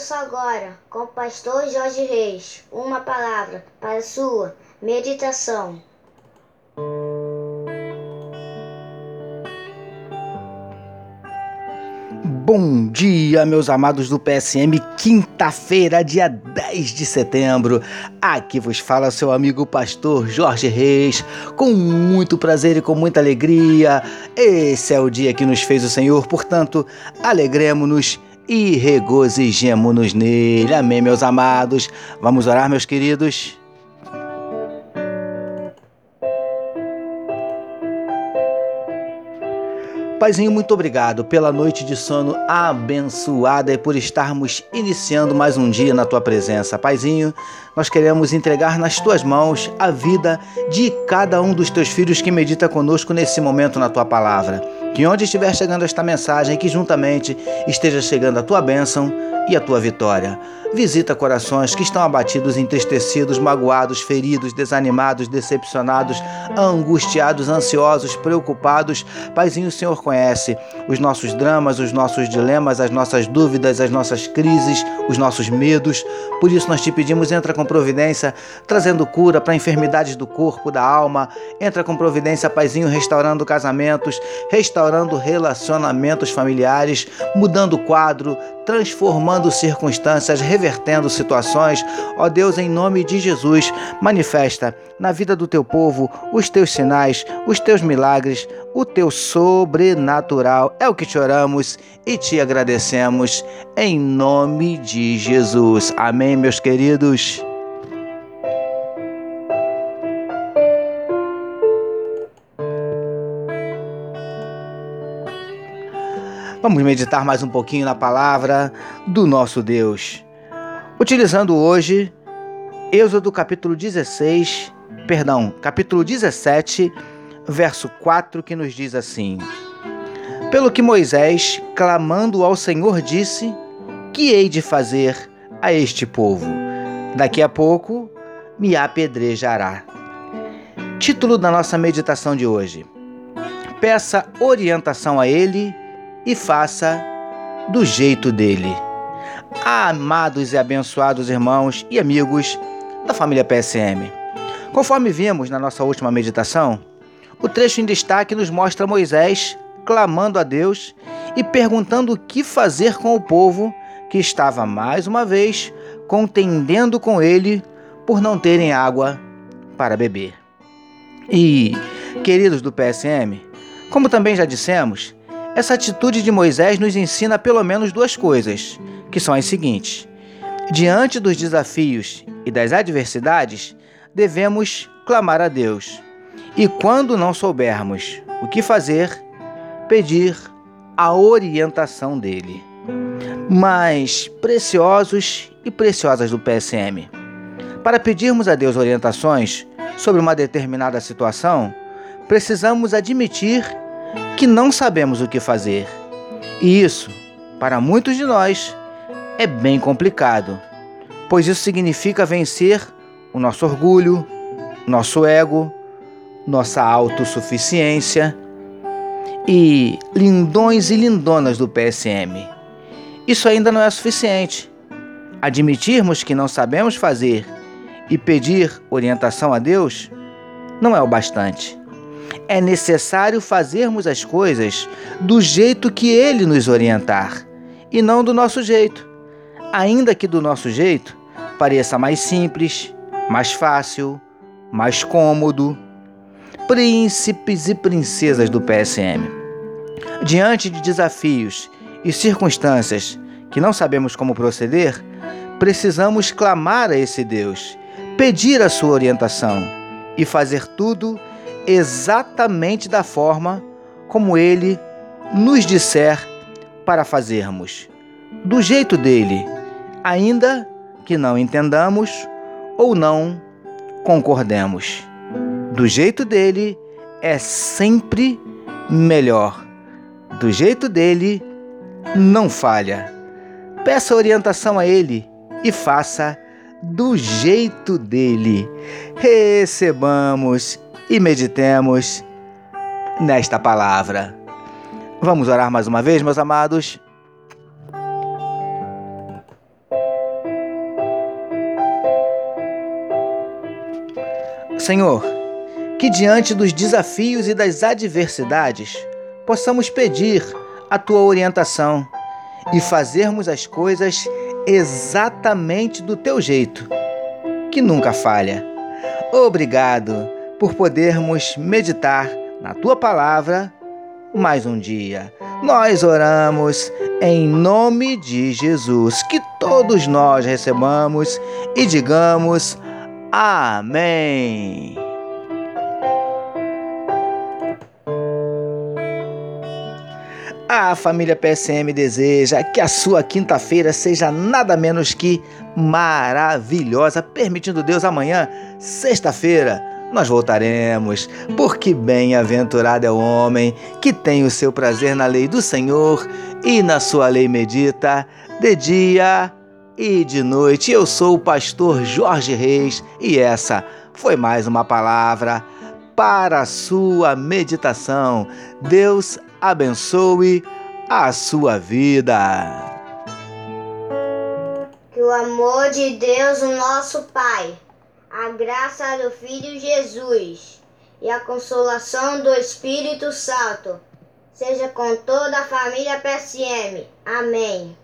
Ouça agora, com o pastor Jorge Reis, uma palavra para sua meditação. Bom dia, meus amados do PSM, quinta-feira, dia 10 de setembro. Aqui vos fala seu amigo pastor Jorge Reis, com muito prazer e com muita alegria. Esse é o dia que nos fez o Senhor, portanto, alegremos-nos e regozijemo-nos nele. Amém, meus amados. Vamos orar, meus queridos. Paizinho, muito obrigado pela noite de sono abençoada e por estarmos iniciando mais um dia na tua presença. Paizinho, nós queremos entregar nas tuas mãos a vida de cada um dos teus filhos que medita conosco nesse momento na tua palavra. Que onde estiver chegando esta mensagem, que juntamente esteja chegando a tua bênção e a tua vitória. Visita corações que estão abatidos, entristecidos, magoados, feridos, desanimados, decepcionados, angustiados, ansiosos, preocupados. Paizinho, o Senhor conhece os nossos dramas, os nossos dilemas, as nossas dúvidas, as nossas crises, os nossos medos. Por isso nós te pedimos, entra com providência, trazendo cura para enfermidades do corpo, da alma. Entra com providência, Paizinho, restaurando casamentos, restaurando relacionamentos familiares, mudando quadro, transformando circunstâncias, revertendo situações. Ó Deus, em nome de Jesus, manifesta na vida do teu povo os teus sinais, os teus milagres, o teu sobrenatural. É o que te oramos e te agradecemos em nome de Jesus. Amém, meus queridos. Vamos meditar mais um pouquinho na palavra do nosso Deus. Utilizando hoje Êxodo capítulo 16, perdão, capítulo 17, verso 4, que nos diz assim: Pelo que Moisés, clamando ao Senhor, disse: Que hei de fazer a este povo? Daqui a pouco me apedrejará. Título da nossa meditação de hoje: Peça orientação a ele e faça do jeito dele. Amados e abençoados irmãos e amigos da família PSM. Conforme vimos na nossa última meditação, o trecho em destaque nos mostra Moisés clamando a Deus e perguntando o que fazer com o povo que estava mais uma vez contendendo com ele por não terem água para beber. E, queridos do PSM, como também já dissemos, essa atitude de Moisés nos ensina pelo menos duas coisas, que são as seguintes: diante dos desafios e das adversidades, devemos clamar a Deus. E quando não soubermos o que fazer, pedir a orientação dele. Mas, preciosos e preciosas do PSM, para pedirmos a Deus orientações sobre uma determinada situação, precisamos admitir que não sabemos o que fazer. E isso, para muitos de nós, é bem complicado, pois isso significa vencer o nosso orgulho, nosso ego, nossa autossuficiência e lindões e lindonas do PSM. Isso ainda não é suficiente. Admitirmos que não sabemos fazer e pedir orientação a Deus não é o bastante é necessário fazermos as coisas do jeito que Ele nos orientar e não do nosso jeito. Ainda que do nosso jeito pareça mais simples, mais fácil, mais cômodo. Príncipes e princesas do PSM. Diante de desafios e circunstâncias que não sabemos como proceder, precisamos clamar a esse Deus, pedir a sua orientação e fazer tudo exatamente da forma como ele nos disser para fazermos, do jeito dele, ainda que não entendamos ou não concordemos. Do jeito dele é sempre melhor. Do jeito dele não falha. Peça orientação a ele e faça do jeito dele. Recebamos e meditemos nesta palavra. Vamos orar mais uma vez, meus amados? Senhor, que diante dos desafios e das adversidades possamos pedir a tua orientação e fazermos as coisas exatamente do teu jeito, que nunca falha. Obrigado por podermos meditar na tua palavra mais um dia. Nós oramos em nome de Jesus, que todos nós recebamos e digamos amém. A família PSM deseja que a sua quinta-feira seja nada menos que maravilhosa, permitindo Deus amanhã, sexta-feira, nós voltaremos, porque bem-aventurado é o homem que tem o seu prazer na lei do Senhor e na sua lei medita de dia e de noite. Eu sou o pastor Jorge Reis e essa foi mais uma palavra para a sua meditação. Deus abençoe a sua vida. Que o amor de Deus, o nosso Pai, a graça do Filho Jesus e a consolação do Espírito Santo seja com toda a família PSM. Amém.